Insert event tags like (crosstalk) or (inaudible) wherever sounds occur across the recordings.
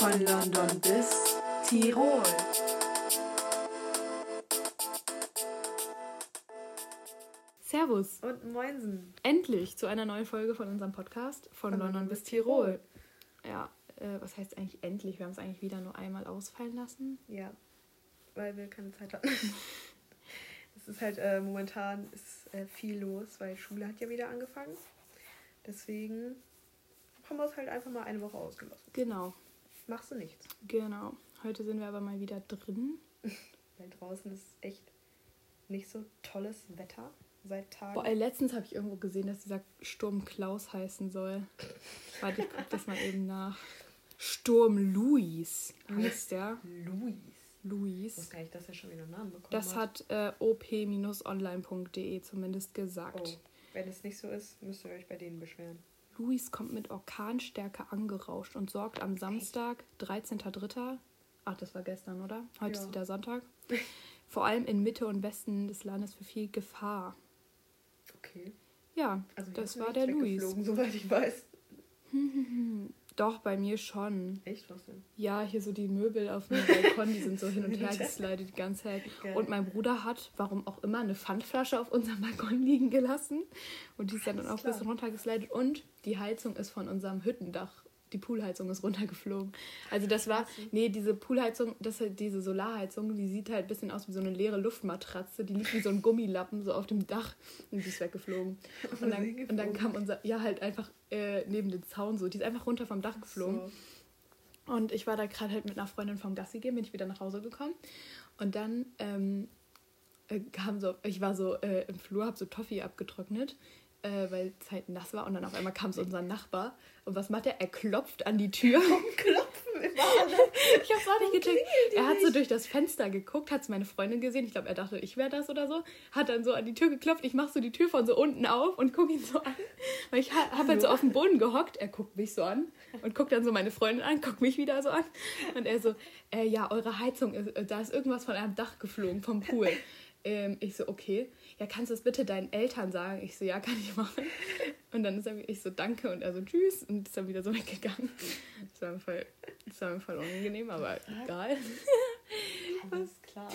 Von London bis Tirol. Servus. Und Moinsen. Endlich zu einer neuen Folge von unserem Podcast von, von London bis Tirol. Ja, äh, was heißt eigentlich endlich? Wir haben es eigentlich wieder nur einmal ausfallen lassen. Ja, weil wir keine Zeit hatten. (laughs) es ist halt äh, momentan ist äh, viel los, weil Schule hat ja wieder angefangen. Deswegen haben wir es halt einfach mal eine Woche ausgelassen. Genau. Machst du nichts. Genau. Heute sind wir aber mal wieder drin. (laughs) weil draußen ist echt nicht so tolles Wetter seit Tagen. Boah, ey, letztens habe ich irgendwo gesehen, dass dieser Sturm Klaus heißen soll. Warte, ich guck das mal eben nach. Sturm Luis heißt der. (laughs) Luis. Luis. Ich wusste gar nicht, dass er schon wieder einen Namen bekommen Das hat äh, op-online.de zumindest gesagt. Oh, wenn es nicht so ist, müsst ihr euch bei denen beschweren. Luis kommt mit Orkanstärke angerauscht und sorgt am Samstag, 13.03. Ach, das war gestern, oder? Heute Ja. ist wieder Sonntag. (laughs) Vor allem in Mitte und Westen des Landes für viel Gefahr. Okay. Ja, Also das war der Luis. (laughs) Soweit ich weiß. (laughs) Doch, bei mir schon. Echt was denn? Ja, hier so die Möbel auf dem Balkon, die sind so hin und her (laughs) geslidet die ganze Zeit. Geil. Und mein Bruder hat, warum auch immer, eine Pfandflasche auf unserem Balkon liegen gelassen. Und die ist dann, dann auch Alles ein bisschen klar. runtergeslidet. Und die Heizung ist von unserem Hüttendach. Die Poolheizung ist runtergeflogen. Also das war, nee, diese Poolheizung, das diese Solarheizung, die sieht halt ein bisschen aus wie so eine leere Luftmatratze. Die liegt wie so ein Gummilappen so auf dem Dach und die ist weggeflogen. (laughs) Und dann, und dann kam unser, ja halt einfach äh, neben den Zaun so, die ist einfach runter vom Dach geflogen. So. Und ich war da gerade halt mit einer Freundin vom Gassi gehen, bin ich wieder nach Hause gekommen. Und dann ähm, äh, kam so, ich war so äh, im Flur, hab so Toffee abgetrocknet, äh, weil es halt nass war. Und dann auf einmal kam so unser Nachbar. Und was macht er? Er klopft an die Tür. Klopfen immer. Ich hab's auch nicht gecheckt. Er hat so durch das Fenster geguckt, hat meine Freundin gesehen. Ich glaube, er dachte, ich wäre das oder so. Hat dann so an die Tür geklopft. Ich mach so die Tür von so unten auf und guck ihn so an. Weil ich ha- hab halt so auf dem Boden gehockt. Er guckt mich so an und guckt dann so meine Freundin an, guckt mich wieder so an. Und er so, äh, ja, eure Heizung, ist, äh, da ist irgendwas von einem Dach geflogen, vom Pool. Ähm, ich so, okay. Ja, kannst du es bitte deinen Eltern sagen? Ich so, ja, kann ich machen. Und dann ist er, ich so, danke. Und er so, tschüss. Und ist dann wieder so weggegangen. Das war mir voll, das war mir voll unangenehm, aber egal. Alles klar.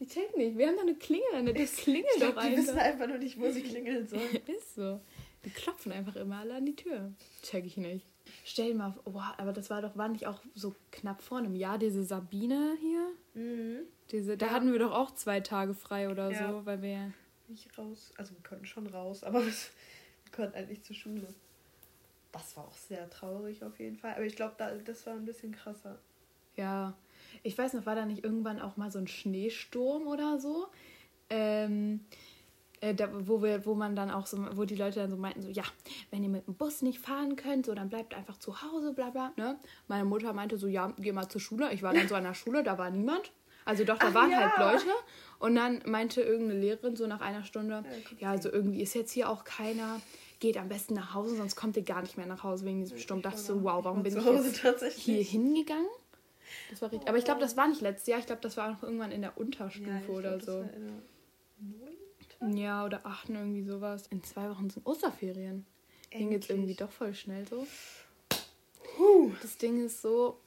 Ich check nicht. Wir haben da eine Klingel. Das klingelt Ich doch glaube, die wissen einfach. nur nicht, wo sie klingeln sollen. (laughs) Ist so. Die klopfen einfach immer alle an die Tür. Check ich nicht. Stell dir mal vor, wow, aber das war doch, war nicht auch so knapp vor einem Jahr, diese Sabine hier? Mhm. Diese, da Ja. hatten wir doch auch zwei Tage frei oder Ja. so, weil wir. Nicht raus. Also wir konnten schon raus, aber (laughs) wir konnten halt nicht zur Schule. Das war auch sehr traurig auf jeden Fall. Aber ich glaube, da, das war ein bisschen krasser. Ja, ich weiß noch, war da nicht irgendwann auch mal so ein Schneesturm oder so? Ähm, äh, da, wo, wir, wo man dann auch so, wo die Leute dann so meinten, so, ja, wenn ihr mit dem Bus nicht fahren könnt, so, dann bleibt einfach zu Hause, bla bla. Ne? Meine Mutter meinte so, ja, geh mal zur Schule. Ich war dann so an der Schule, da war niemand. Also doch, da Ach waren ja. halt Leute. Und dann meinte irgendeine Lehrerin so nach einer Stunde, ja, also irgendwie ist jetzt hier auch keiner. Geht am besten nach Hause, sonst kommt ihr gar nicht mehr nach Hause wegen diesem Sturm. Dachte so, wow, warum war bin ich jetzt hier hingegangen? Das war richtig. Aber ich glaube, das war nicht letztes Jahr. Ich glaube, das war noch irgendwann in der Unterstufe Ja, oder glaub, das so. Ja, oder achten, irgendwie sowas. In zwei Wochen sind Osterferien. Ging jetzt irgendwie doch voll schnell so. Puh. Das Ding ist so,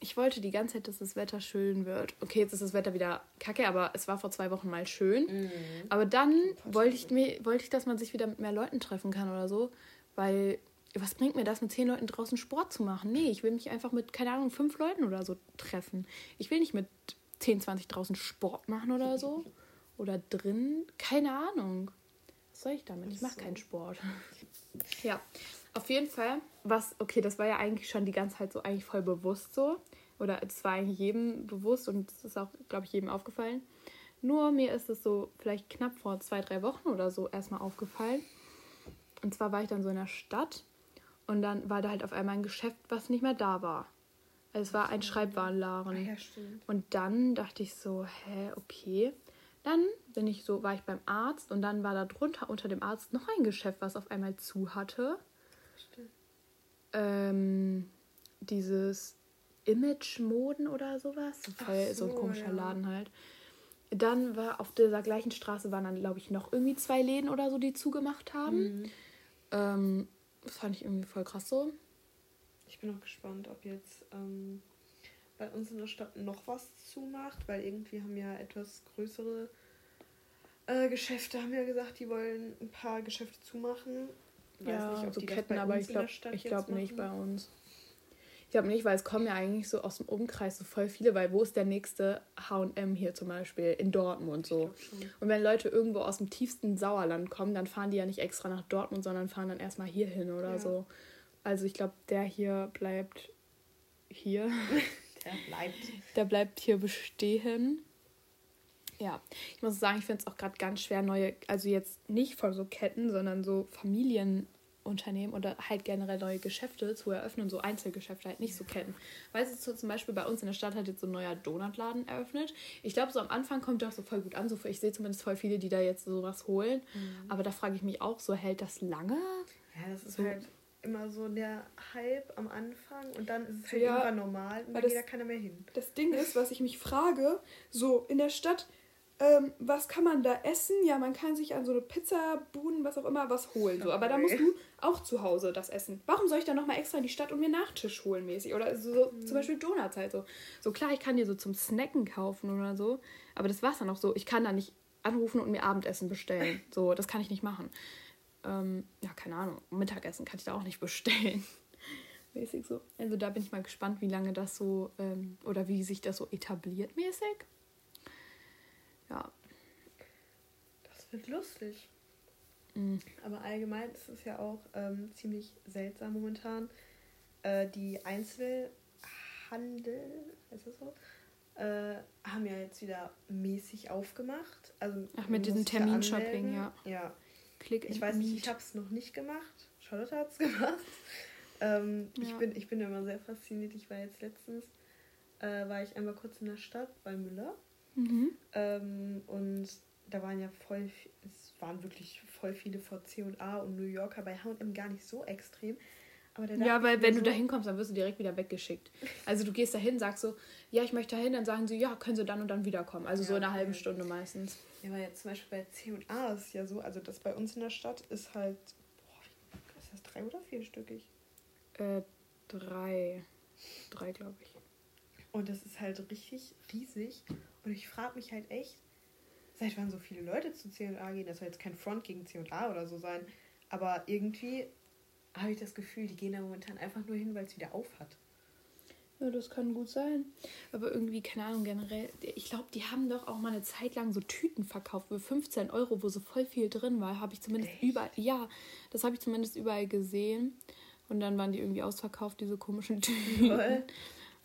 ich wollte die ganze Zeit, dass das Wetter schön wird. Okay, jetzt ist das Wetter wieder kacke, aber es war vor zwei Wochen mal schön. Mhm. Aber dann wollte ich, mir, wollte ich, dass man sich wieder mit mehr Leuten treffen kann oder so. Weil, was bringt mir das, mit zehn Leuten draußen Sport zu machen? Nee, ich will mich einfach mit, keine Ahnung, fünf Leuten oder so treffen. Ich will nicht mit 10, 20 draußen Sport machen oder so. Oder drin. Keine Ahnung. Was soll ich damit? Ich mache so. keinen Sport. (laughs) Ja, auf jeden Fall. Was, okay, das war ja eigentlich schon die ganze Zeit so eigentlich voll bewusst so. Oder es war eigentlich jedem bewusst und es ist auch, glaube ich, jedem aufgefallen. Nur mir ist es so vielleicht knapp vor zwei, drei Wochen oder so erstmal aufgefallen. Und zwar war ich dann so in der Stadt und dann war da halt auf einmal ein Geschäft, was nicht mehr da war. Also es war ein Schreibwarenladen. ja. Und dann dachte ich so, hä, okay. Dann bin ich so, war ich beim Arzt und dann war da drunter unter dem Arzt noch ein Geschäft, was auf einmal zu hatte. Ähm, dieses Image-Moden oder sowas. So, voll, so, ein so, komischer ja. Laden halt. Dann war auf dieser gleichen Straße waren dann, glaube ich, noch irgendwie zwei Läden oder so, die zugemacht haben. Mhm. Ähm, das fand ich irgendwie voll krass so. Ich bin auch gespannt, ob jetzt ähm, bei uns in der Stadt noch was zumacht, weil irgendwie haben ja etwas größere äh, Geschäfte, haben ja gesagt, die wollen ein paar Geschäfte zumachen. Ja, nicht, ob so Ketten, aber ich glaube ich glaub nicht bei uns. Ich glaube nicht, weil es kommen ja eigentlich so aus dem Umkreis so voll viele, weil wo ist der nächste H&M hier zum Beispiel? In Dortmund so. Und wenn Leute irgendwo aus dem tiefsten Sauerland kommen, dann fahren die ja nicht extra nach Dortmund, sondern fahren dann erstmal hier hin oder Ja. so. Also ich glaube, der hier bleibt hier. (laughs) Der bleibt. Der bleibt hier bestehen. Ja, ich muss sagen, ich finde es auch gerade ganz schwer, neue, also jetzt nicht von so Ketten, sondern so Familienunternehmen oder halt generell neue Geschäfte zu eröffnen, so Einzelgeschäfte, halt nicht so Ketten. Weißt du, so zum Beispiel bei uns in der Stadt hat jetzt so ein neuer Donutladen eröffnet. Ich glaube, so am Anfang kommt das so voll gut an. So, ich sehe zumindest voll viele, die da jetzt sowas holen. Aber da frage ich mich auch so, hält das lange? Ja, das ist So. halt immer so der Hype am Anfang und dann ist es halt Ja, irgendwann normal und weil dann das- geht da keiner mehr hin. Das Ding ist, was ich mich frage, so in der Stadt, ähm, was kann man da essen? Ja, man kann sich an so eine Pizzabuden, was auch immer, was holen. So. Aber da musst du auch zu Hause das essen. Warum soll ich dann nochmal extra in die Stadt und mir Nachtisch holen mäßig? Oder so, so Mhm. zum Beispiel Donuts halt so. So klar, ich kann dir so zum Snacken kaufen oder so, aber das war's dann auch so. Ich kann da nicht anrufen und mir Abendessen bestellen. So, das kann ich nicht machen. Ähm, ja, keine Ahnung. Mittagessen kann ich da auch nicht bestellen. (laughs) Mäßig so. Also da bin ich mal gespannt, wie lange das so ähm, oder wie sich das so etabliert mäßig. Ja. Das wird lustig. Mhm. Aber allgemein ist es ja auch ähm, ziemlich seltsam momentan. Äh, die Einzelhandel, heißt das so, äh, haben ja jetzt wieder mäßig aufgemacht. Also Ach, mit diesem Terminshopping, ja. Ja, Klick ich weiß nicht, ich habe es noch nicht gemacht. Charlotte hat es (laughs) gemacht. Ähm, ich, Ja. bin, ich bin immer sehr fasziniert. Ich war jetzt letztens, äh, war ich einmal kurz in der Stadt bei Müller. Mhm. Ähm, und da waren ja voll, es waren wirklich voll viele vor C&A und New Yorker, bei H&M gar nicht so extrem. Aber da Ja, weil wenn mir du so, da hinkommst, dann wirst du direkt wieder weggeschickt. (laughs) Also du gehst dahin, sagst so, ja, ich möchte dahin, dann sagen sie, ja, können sie dann und dann wiederkommen. Also so Ja, in einer halben okay. Stunde meistens. Ja, weil jetzt zum Beispiel bei C&A ist es ja so, also das bei uns in der Stadt ist halt, boah, ist das drei- oder vierstöckig? Äh, drei. Drei, glaube ich. Und das ist halt richtig riesig. Und ich frage mich halt echt, seit wann so viele Leute zu C&A gehen. Das soll jetzt kein Front gegen C&A oder so sein. Aber irgendwie habe ich das Gefühl, die gehen da momentan einfach nur hin, weil es wieder auf hat. Ja, das kann gut sein. Aber irgendwie, keine Ahnung, generell, ich glaube, die haben doch auch mal eine Zeit lang so Tüten verkauft für 15 Euro, wo so voll viel drin war. Habe ich zumindest Echt? überall, ja, das habe ich zumindest überall gesehen. Und dann waren die irgendwie ausverkauft, diese komischen Tüten. Voll. (laughs)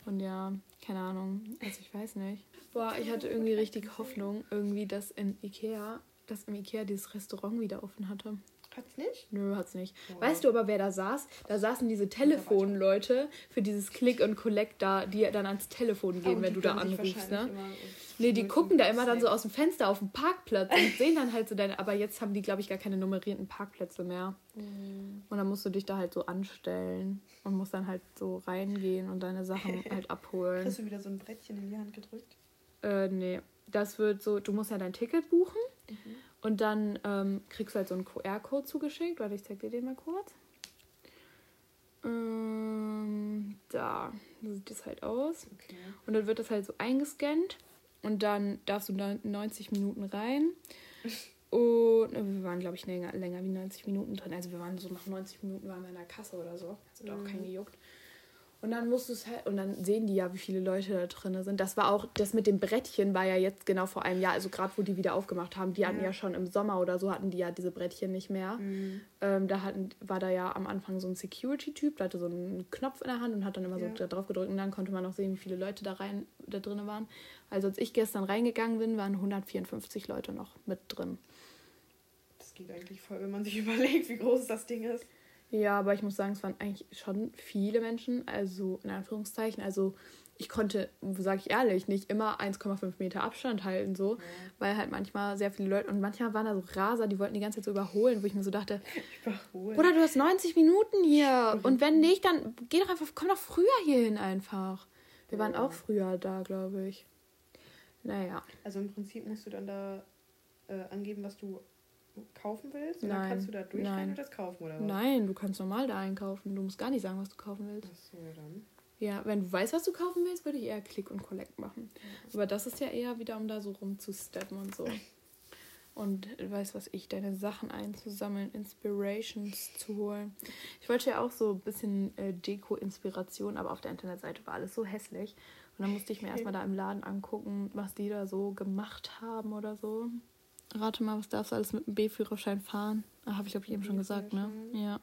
Und ja, keine Ahnung. Also ich weiß nicht. Boah, ich hatte irgendwie richtig Hoffnung, irgendwie, dass in Ikea, dass im Ikea dieses Restaurant wieder offen hatte. Hat's nicht? Nö, hat's nicht. Wow. Weißt du aber, wer da saß? Da saßen diese Telefonleute für dieses Click und Collect da, die dann ans Telefon gehen, Oh, wenn du da anrufst, ne? Nee, die gucken da immer dann so aus dem Fenster auf dem Parkplatz und sehen dann halt so deine. Aber jetzt haben die, glaube ich, gar keine nummerierten Parkplätze mehr. Mm. Und dann musst du dich da halt so anstellen und musst dann halt so reingehen und deine Sachen (laughs) halt abholen. Kriegst du wieder so ein Brettchen in die Hand gedrückt? Äh, nee. Das wird so, du musst ja dein Ticket buchen und dann ähm, kriegst du halt so einen QR-Code zugeschickt. Warte, ich zeig dir den mal kurz. Ähm, da so sieht das halt aus. Okay. Und dann wird das halt so eingescannt und dann darfst du da 90 Minuten rein. (laughs) Und äh, wir waren, glaube ich, länger, länger wie 90 Minuten drin. Also wir waren so nach 90 Minuten waren wir in der Kasse oder so. Also da auch keinen gejuckt. Und dann musst du es halt, und dann sehen die ja, wie viele Leute da drin sind. Das war auch, das mit dem Brettchen war ja jetzt genau vor einem Jahr, also gerade wo die wieder aufgemacht haben. Die hatten Ja. schon im Sommer oder so, hatten die ja diese Brettchen nicht mehr. Ähm, da hatten, war da ja am Anfang so ein Security-Typ, der hatte so einen Knopf in der Hand und hat dann immer Ja. so da drauf gedrückt und dann konnte man auch sehen, wie viele Leute da rein, da drin waren. Also als ich gestern reingegangen bin, waren 154 Leute noch mit drin. Das geht eigentlich voll, wenn man sich (laughs) überlegt, wie groß das Ding ist. Ja, aber ich muss sagen, es waren eigentlich schon viele Menschen, also in Anführungszeichen. Also ich konnte, sage ich ehrlich, nicht immer 1,5 Meter Abstand halten, so, weil halt manchmal sehr viele Leute und manchmal waren da so Raser, die wollten die ganze Zeit so überholen, wo ich mir so dachte, (laughs) Überholen. Bruder, du hast 90 Minuten hier und wenn nicht, dann geh doch einfach, komm doch früher hier hin einfach. Wir waren auch früher da, glaube ich. Naja, Also im Prinzip musst du dann da äh, angeben, was du kaufen willst. Und Nein, dann kannst du da durchgehen nein. und das kaufen, oder was? nein, du kannst normal da einkaufen. Du musst gar nicht sagen, was du kaufen willst. Achso, ja dann. Ja, wenn du weißt, was du kaufen willst, würde ich eher Click und Collect machen. Aber das ist ja eher wieder, um da so rumzusteppen und so. Und weißt was ich, deine Sachen einzusammeln, Inspirations zu holen. Ich wollte ja auch so ein bisschen äh, Deko-Inspiration, aber auf der Internetseite war alles so hässlich. Und dann musste ich mir erstmal da im Laden angucken, was die da so gemacht haben oder so. Rate mal, was darfst du alles mit dem B-Führerschein fahren? Ah, Habe ich, glaube ich, eben schon gesagt, ne? Ja.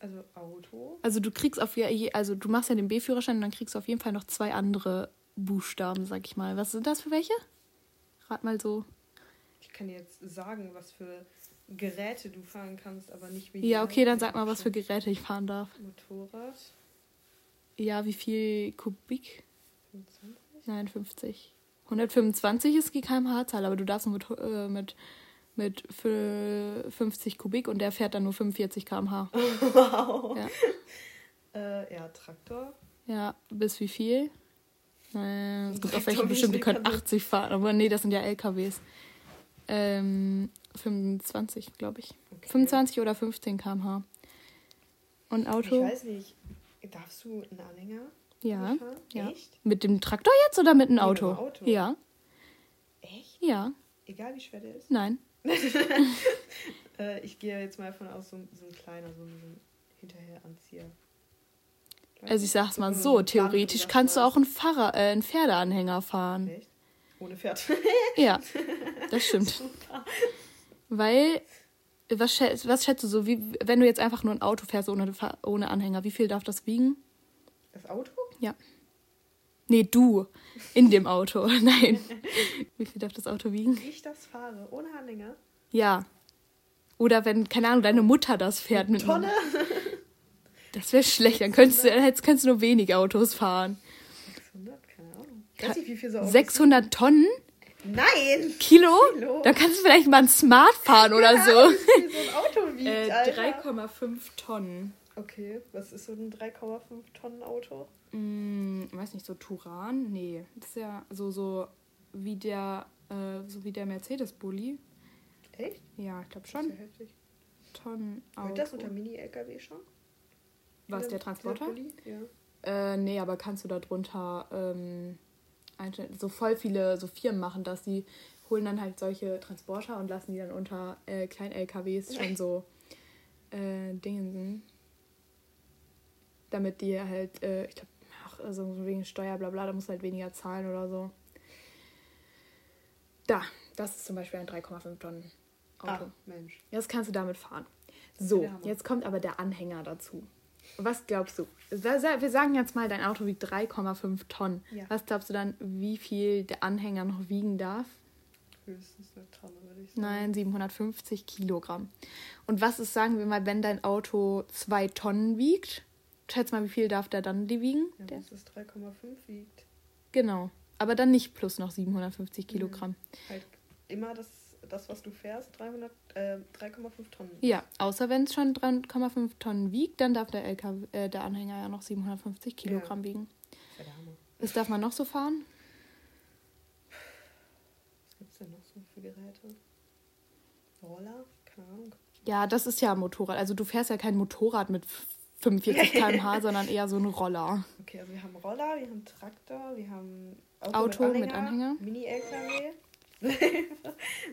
Also Auto. Also du kriegst auf je, also du machst ja den B-Führerschein und dann kriegst du auf jeden Fall noch zwei andere Buchstaben, sag ich mal. Was sind das für welche? Rat mal so. Ich kann dir jetzt sagen, was für Geräte du fahren kannst, aber nicht wie. Ja, okay, dann sag mal, was für Geräte ich fahren darf. Motorrad. Ja, wie viel Kubik? 25. Nein, 50. 125 ist die kmh-Zahl, aber du darfst nur mit, äh, mit, mit fü- 50 Kubik und der fährt dann nur 45 km/h. (laughs) Wow. Ja. Äh, ja, Traktor. Ja, bis wie viel? Äh, es gibt auch welche bestimmt, die können kann das? 80 fahren, aber nee, das sind ja LKWs. Ähm, 25, glaube ich. Okay. 25 oder 15 km/h. Und Ich Auto? weiß nicht. Darfst du einen Anhänger Ja, fahren? ja. Echt? Mit dem Traktor jetzt oder mit einem Nee, mit Auto? dem Auto. Ja, Echt? ja, Egal wie schwer der ist? nein. (laughs) Äh, ich gehe jetzt mal davon aus, so, ein- so ein kleiner, so ein, Hinterheranzieher. Also ich sag's mal So theoretisch kannst du auch einen Fahrer, äh, einen Pferdeanhänger fahren. Echt? Ohne Pferd. (laughs) Ja, das (laughs) stimmt. Weil, was, schä- was schätzt du so, wie, wenn du jetzt einfach nur ein Auto fährst ohne, ohne Anhänger, wie viel darf das wiegen? Das Auto? Ja. Nee, du. In dem Auto. (laughs) Nein. (laughs) Wie viel darf das Auto wiegen? Wie ich das fahre, ohne Anhänger. Ja. Oder wenn, keine Ahnung, deine Mutter das fährt mit Tonne? Das wäre schlecht. Dann könntest du, dann könntest du nur wenige Autos fahren. 600? Keine Ahnung. Ich weiß nicht, wie viel so Autos 600 Tonnen? Nein! Kilo? Kilo. Dann kannst du vielleicht mal ein Smart fahren oder so. (laughs) Wie viel so ein Auto wiegt, Äh, Alter. 3,5 Tonnen. Okay, was ist so ein 3,5 Tonnen Auto? Hm, weiß nicht, so Turan? Nee. Das ist ja so, so wie der, äh, so wie der Mercedes-Bulli. Echt? Ja, ich glaube Das schon. ist ja heftig. Tonnen Wird das Auto. unter Mini-LKW schon? Was, der Transporter? Ja. Äh, nee, aber kannst du da drunter ähm. So voll viele so Firmen machen das. Die holen dann halt solche Transporter und lassen die dann unter äh, kleinen LKWs schon (laughs) so äh, Dingen. Damit die halt, äh, ich glaube, also wegen Steuer, bla bla, da musst du halt weniger zahlen oder so. Da, das ist zum Beispiel ein 3,5 Tonnen Auto. Ah, Mensch. Das kannst du damit fahren. So, jetzt kommt aber der Anhänger dazu. Was glaubst du? Wir sagen jetzt mal, dein Auto wiegt 3,5 Tonnen. Ja. Was glaubst du dann, wie viel der Anhänger noch wiegen darf? Höchstens eine Tonne, würde ich sagen. Nein, 750 Kilogramm. Und was ist, sagen wir mal, wenn dein Auto 2 Tonnen wiegt? Schätz mal, wie viel darf der dann die wiegen? Ja, Der, dass es 3,5 wiegt. genau. Aber dann nicht plus noch 750 Kilogramm. Halt immer das, das was du fährst, 300, äh, 3,5 Tonnen. Ja, außer wenn es schon 3,5 Tonnen wiegt, dann darf der, LKW, äh, der Anhänger ja noch 750 Kilogramm wiegen. Das ist ja der Hammer. Was darf man noch so fahren? Was gibt's denn noch so für Geräte? Roller? Keine Ahnung. Ja, das ist ja ein Motorrad. Also du fährst ja kein Motorrad mit 45 (laughs) km/h, sondern eher so ein Roller. Okay, also wir haben Roller, wir haben Traktor, wir haben Auto mit Anhänger. Mini-LKW.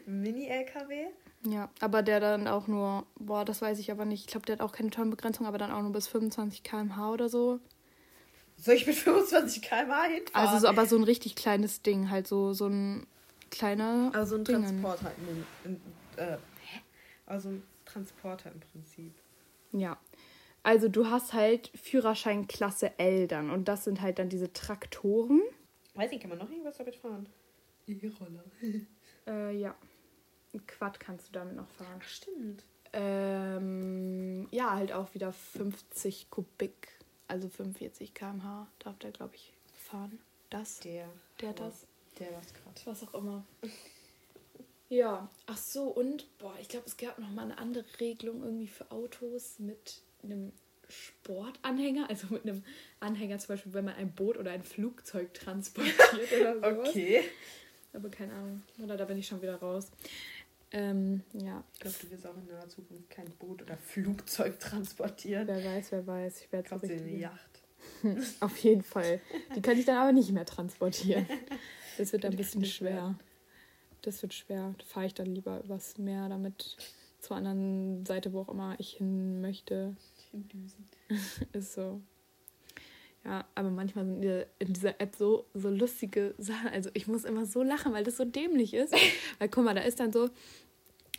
Mini-LKW. (laughs) Ja, aber der dann auch nur, boah, das weiß ich aber nicht. Ich glaube, der hat auch keine Tonnenbegrenzung, aber dann auch nur bis 25 km/h oder so. Soll ich mit 25 km/h hinfahren? Also so, aber so ein richtig kleines Ding, halt so, so ein kleiner. Also ein Dingen. Transporter. Ein, ein, äh? Also ein Transporter im Prinzip. Ja. Also du hast halt Führerschein Klasse L dann und das sind halt dann diese Traktoren. Weiß nicht, kann man noch irgendwas damit fahren? E-Roller. Äh, ja. Ein Quad kannst du damit noch fahren. Ach, stimmt. Ähm, ja, halt auch wieder 50 Kubik, also 45 km/h darf der, glaube ich, fahren. Das, Der. der, das, Der was gerade. was auch immer. (laughs) Ja, ach so, und, boah, ich glaube, es gab noch mal eine andere Regelung irgendwie für Autos mit einem Sportanhänger, also mit einem Anhänger zum Beispiel, wenn man ein Boot oder ein Flugzeug transportiert (laughs) oder sowas. Okay. Aber keine Ahnung, oder da bin ich schon wieder raus. Ähm, ja, Ich glaube, du wirst auch in naher Zukunft kein Boot oder Flugzeug transportieren. wer weiß, wer weiß. Ich werde so in eine richtig... Yacht. (laughs) Auf jeden Fall. Die kann ich dann aber nicht mehr transportieren. (laughs) Das wird ein bisschen schwer. Das wird schwer. Da fahre ich dann lieber übers Meer, damit zur anderen Seite, wo auch immer ich hin möchte. In (laughs) Düsen. Ist so. Ja, aber manchmal sind in dieser App so, so lustige Sachen. Also ich muss immer so lachen, weil das so dämlich ist. (laughs) Weil guck mal, da ist dann so,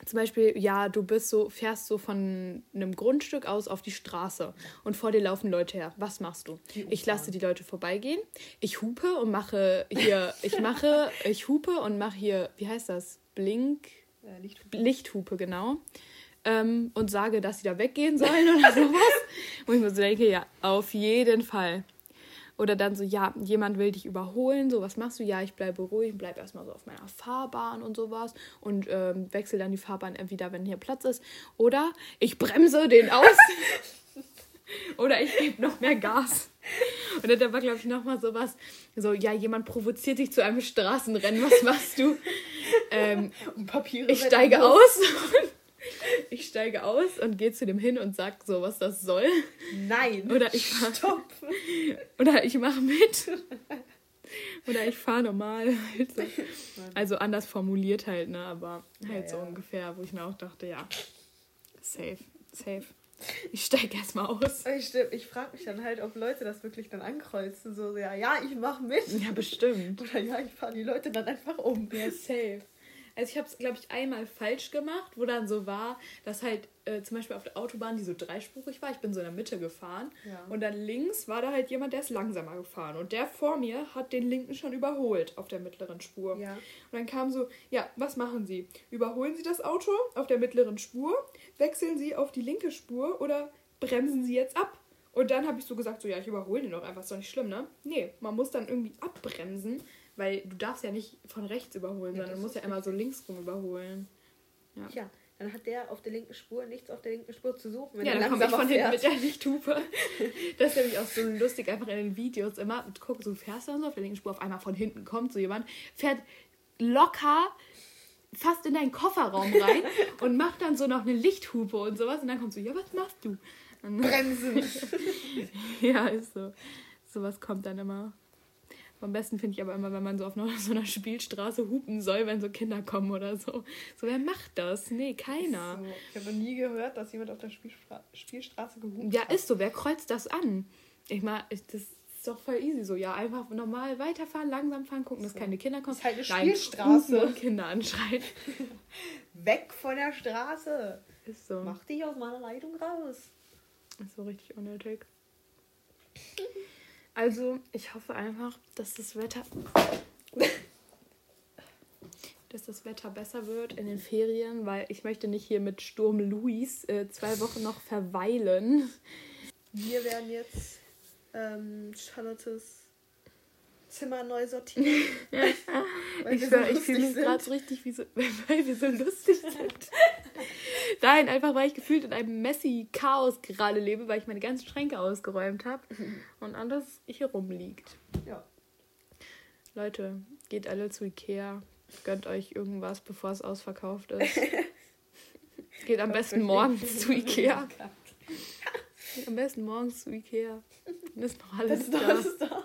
zum Beispiel, ja, du bist so, fährst so von einem Grundstück aus auf die Straße und vor dir laufen Leute her. Was machst du? Ich lasse die Leute vorbeigehen. Ich hupe und mache hier, (laughs) ich mache, ich hupe und mache hier, wie heißt das? Blink, Äh, Licht. Lichthupe, genau. Ähm, und sage, dass sie da weggehen sollen oder (laughs) sowas. Wo ich mir so denke, ja, auf jeden Fall. Oder dann so, ja, jemand will dich überholen, so, was machst du? Ja, ich bleibe ruhig, bleib erstmal so auf meiner Fahrbahn und sowas und ähm, wechsle dann die Fahrbahn wieder, wenn hier Platz ist. Oder ich bremse den aus. (laughs) Oder ich gebe noch mehr Gas. Und dann war, glaube ich, nochmal sowas, so, ja, jemand provoziert dich zu einem Straßenrennen, was machst du? Ähm, Und Papiere. ich steige aus. (laughs) ich steige aus und gehe zu dem hin und sag so, was das soll. Nein. Oder ich fahr, Stopp. oder ich mache mit. Oder ich fahre normal. Halt so. Also anders formuliert halt, ne? Aber halt Ja, so ja. ungefähr, wo ich mir auch dachte, ja, safe, safe. Ich steige erstmal aus. Ich, ich frage mich dann halt, ob Leute das wirklich dann ankreuzen. So, ja, ja, ich mach mit. Ja, bestimmt. Oder ja, ich fahre die Leute dann einfach um. Ja, safe. Also ich habe es, glaube ich, einmal falsch gemacht, wo dann so war, dass halt äh, zum Beispiel auf der Autobahn, die so dreispurig war, ich bin so in der Mitte gefahren Ja. und dann links war da halt jemand, der ist langsamer gefahren und der vor mir hat den linken schon überholt auf der mittleren Spur. Ja. Und dann kam so, ja, was machen Sie? Überholen Sie das Auto auf der mittleren Spur, wechseln Sie auf die linke Spur oder bremsen Sie jetzt ab? Und dann habe ich so gesagt, so ja, ich überhole den doch einfach, ist doch nicht schlimm, ne? Nee, man muss dann irgendwie abbremsen, weil du darfst ja nicht von rechts überholen, Ja, sondern du musst ja immer so links rum überholen. Ja, dann hat der auf der linken Spur nichts auf der linken Spur zu suchen. Wenn ja, dann komme ich von hinten mit der Lichthupe. Das ist nämlich auch so lustig, einfach in den Videos immer. Guck, so fährst du dann so auf der linken Spur, auf einmal von hinten kommt so jemand, fährt locker fast in deinen Kofferraum rein (laughs) und macht dann so noch eine Lichthupe und sowas. Und dann kommt so, ja, was machst du? Bremsen. (laughs) ja, ist so. Sowas kommt dann immer. Am besten finde ich aber immer, wenn man so auf (laughs) so einer Spielstraße hupen soll, wenn so Kinder kommen oder so. So, wer macht das? Nee, keiner. So, ich habe noch nie gehört, dass jemand auf der Spielstra Spielstraße gehupt Ja, hat. ist so. Wer kreuzt das an? Ich meine, das ist doch voll easy so. Ja, einfach normal weiterfahren, langsam fahren, gucken, dass So. keine Kinder kommen. Ist halt eine Nein, Spielstraße. und Kinder anschreien. (laughs) Weg von der Straße. Ist so. Mach dich aus meiner Leitung raus. Ist so richtig unnötig. (laughs) Also, ich hoffe einfach, dass das Wetter. (laughs) dass das Wetter besser wird in den Ferien, weil ich möchte nicht hier mit Sturm Luis äh, zwei Wochen noch verweilen. Wir werden jetzt ähm, Charlottes Zimmer neu sortieren. (laughs) weil Ich, ich fühle mich gerade so richtig, wie so, (laughs) weil wir so lustig sind. Nein, einfach weil ich gefühlt in einem messy Chaos gerade lebe, weil ich meine ganzen Schränke ausgeräumt habe (laughs) und alles hier rumliegt. Ja. Leute, geht alle zu Ikea, gönnt euch irgendwas, bevor es ausverkauft ist. (laughs) Geht am besten morgens zu Ikea. (laughs) Geht am besten morgens zu Ikea. Dann ist noch alles da.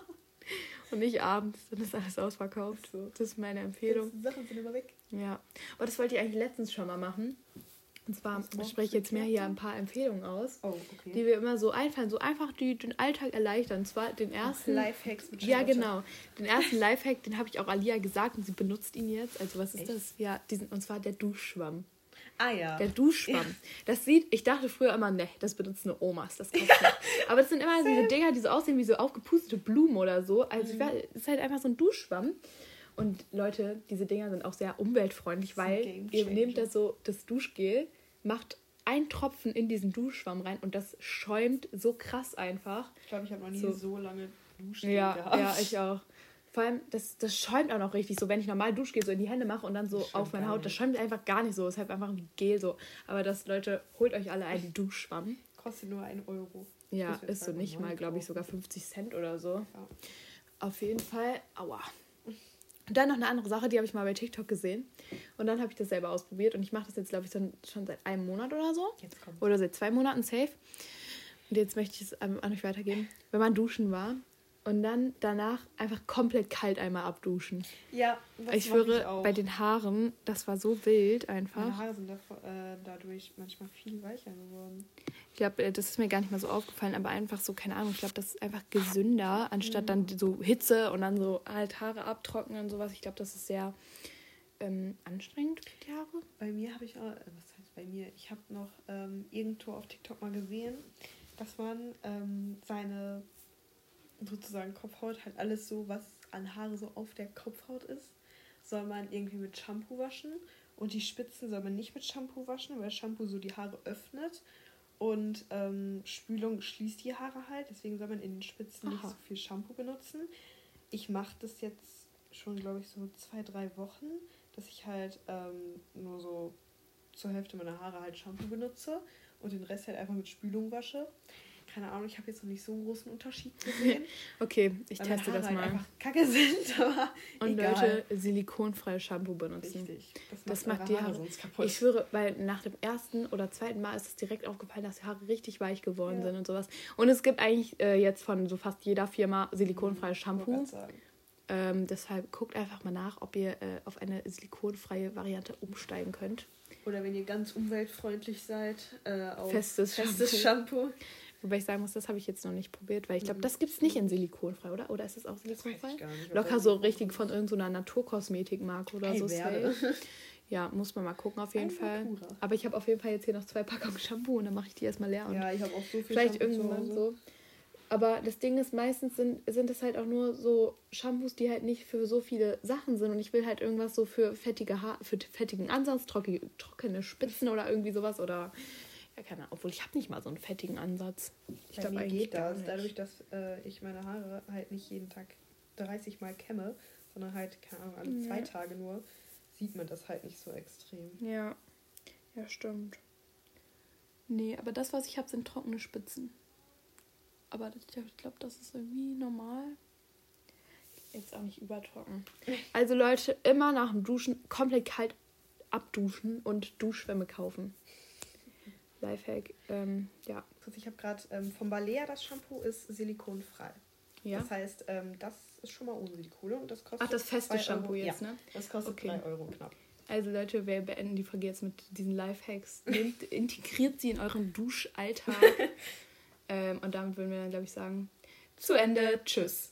Und nicht abends, dann ist alles ausverkauft. Das ist meine Die Empfehlung. ganzen Sachen sind immer weg. Ja, aber das wollte ich eigentlich letztens schon mal machen. Und zwar spreche ich jetzt mehr hier ein paar Empfehlungen aus, Oh, die okay. wir immer so einfallen, so einfach die den Alltag erleichtern. Und zwar den ersten. Lifehacks mit Ja, genau. Den ersten Lifehack, den habe ich auch Alia gesagt und sie benutzt ihn jetzt. Also was ist Echt? das? Ja, diesen, und zwar der Duschschwamm. Ah ja. Der Duschschwamm. Das sieht, ich dachte früher immer, ne, das benutzen nur Omas, das kauft nicht. (laughs) Aber das sind immer diese Dinger, die so aussehen wie so aufgepustete Blumen oder so. Also Mhm. es ist halt einfach so ein Duschschwamm. Und Leute, diese Dinger sind auch sehr umweltfreundlich, weil ihr nehmt das so, das Duschgel, macht einen Tropfen in diesen Duschschwamm rein und das schäumt so krass einfach. Ich glaube, ich habe noch nie So. so, lange Duschen Ja, gehabt. ja, ich auch. Vor allem, das, das schäumt auch noch richtig so, wenn ich normal Duschgel so in die Hände mache und dann so auf meine Haut. Das schäumt einfach gar nicht so. Es ist halt einfach wie Gel so. Aber das, Leute, holt euch alle einen Duschschwamm. Kostet nur 1 Euro. Ja, ist so halt nicht mal glaube ich, sogar 50 Cent oder so. Ja. Auf jeden Fall, aua. Und dann noch eine andere Sache, die habe ich mal bei TikTok gesehen. Und dann habe ich das selber ausprobiert. Und ich mache das jetzt, glaube ich, so, schon seit einem Monat oder so. Jetzt kommt. Oder seit zwei Monaten safe. Und jetzt möchte ich es ähm, an euch weitergeben. Wenn man duschen war und dann danach einfach komplett kalt einmal abduschen. Ja, das ich schwöre, auch. bei den Haaren, das war so wild Meine einfach. Haare sind äh, dadurch manchmal viel weicher geworden. Ich glaube, äh, das ist mir gar nicht mal so aufgefallen, aber einfach so, keine Ahnung, ich glaube, das ist einfach gesünder, anstatt dann so Hitze und dann so halt Haare abtrocknen und sowas. Ich glaube, das ist sehr ähm, anstrengend für die Haare. Bei mir habe ich auch, äh, was heißt bei mir? Ich habe noch ähm, irgendwo auf TikTok mal gesehen, dass man ähm, seine sozusagen Kopfhaut halt alles so, was an Haare so auf der Kopfhaut ist, soll man irgendwie mit Shampoo waschen und die Spitzen soll man nicht mit Shampoo waschen, weil Shampoo so die Haare öffnet und ähm, Spülung schließt die Haare halt. Deswegen soll man in den Spitzen nicht Aha. so viel Shampoo benutzen. Ich mache das jetzt schon, glaube ich, so zwei, drei Wochen, dass ich halt ähm, nur so zur Hälfte meiner Haare halt Shampoo benutze und den Rest halt einfach mit Spülung wasche. Keine Ahnung, ich habe jetzt noch nicht so einen großen Unterschied gesehen. (laughs) Okay, ich teste das halt mal. einfach kacke sind, (laughs) aber Und egal. Leute, silikonfreies Shampoo benutzen. Richtig. Das eure macht die Haare. sonst kaputt. Ich schwöre, weil nach dem ersten oder zweiten Mal ist es direkt aufgefallen, dass die Haare richtig weich geworden Ja. sind und sowas. Und es gibt eigentlich äh, jetzt von so fast jeder Firma silikonfreies Shampoo. Ähm, deshalb guckt einfach mal nach, ob ihr äh, auf eine silikonfreie Variante umsteigen könnt. Oder wenn ihr ganz umweltfreundlich seid, äh, auf Festes festes Shampoo. Wobei ich sagen muss, das habe ich jetzt noch nicht probiert, weil ich glaube, das gibt es nicht in silikonfrei, oder? Oder ist es auch Das weiß silikonfrei? ich gar nicht. Locker so richtig von irgendeiner Naturkosmetikmarke oder so. (laughs) Ja, muss man mal gucken auf jeden Ein Fall. Natura. Aber ich habe auf jeden Fall jetzt hier noch zwei Packungen Shampoo und dann mache ich die erstmal leer. Und Ja, ich habe auch so viel vielleicht Shampoo irgendwann so. Aber das Ding ist, meistens sind, sind es halt auch nur so Shampoos, die halt nicht für so viele Sachen sind. Und ich will halt irgendwas so für fettige Haar, für fettigen Ansatz, trockene, trockene Spitzen oder irgendwie sowas. Oder ja, keine. Obwohl ich habe nicht mal so einen fettigen Ansatz. Ich glaube eigentlich geht gar das. Dadurch, dass äh, ich meine Haare halt nicht jeden Tag 30 Mal kämme, sondern halt, keine Ahnung, alle zwei Ja. Tage nur, sieht man das halt nicht so extrem. Ja, ja, stimmt. Nee, aber das, was ich habe, sind trockene Spitzen. Aber ich glaube, das ist irgendwie normal. Jetzt auch nicht übertrocken. (laughs) Also Leute, immer nach dem Duschen komplett kalt abduschen und Duschschwämme kaufen. Lifehack, ähm, ja. Ich habe gerade ähm, vom Balea das Shampoo ist silikonfrei. ja. Das heißt, ähm, das ist schon mal ohne Silikone und das kostet. Ach, das feste Shampoo Euro. jetzt, ja, ne? Das kostet Okay. 3 Euro knapp. Also Leute, wir beenden die Folge jetzt mit diesen Lifehacks. (laughs) Nehmt, integriert sie in euren Duschalltag. (laughs) ähm, und damit würden wir dann, glaube ich, sagen, zu Ende. Tschüss.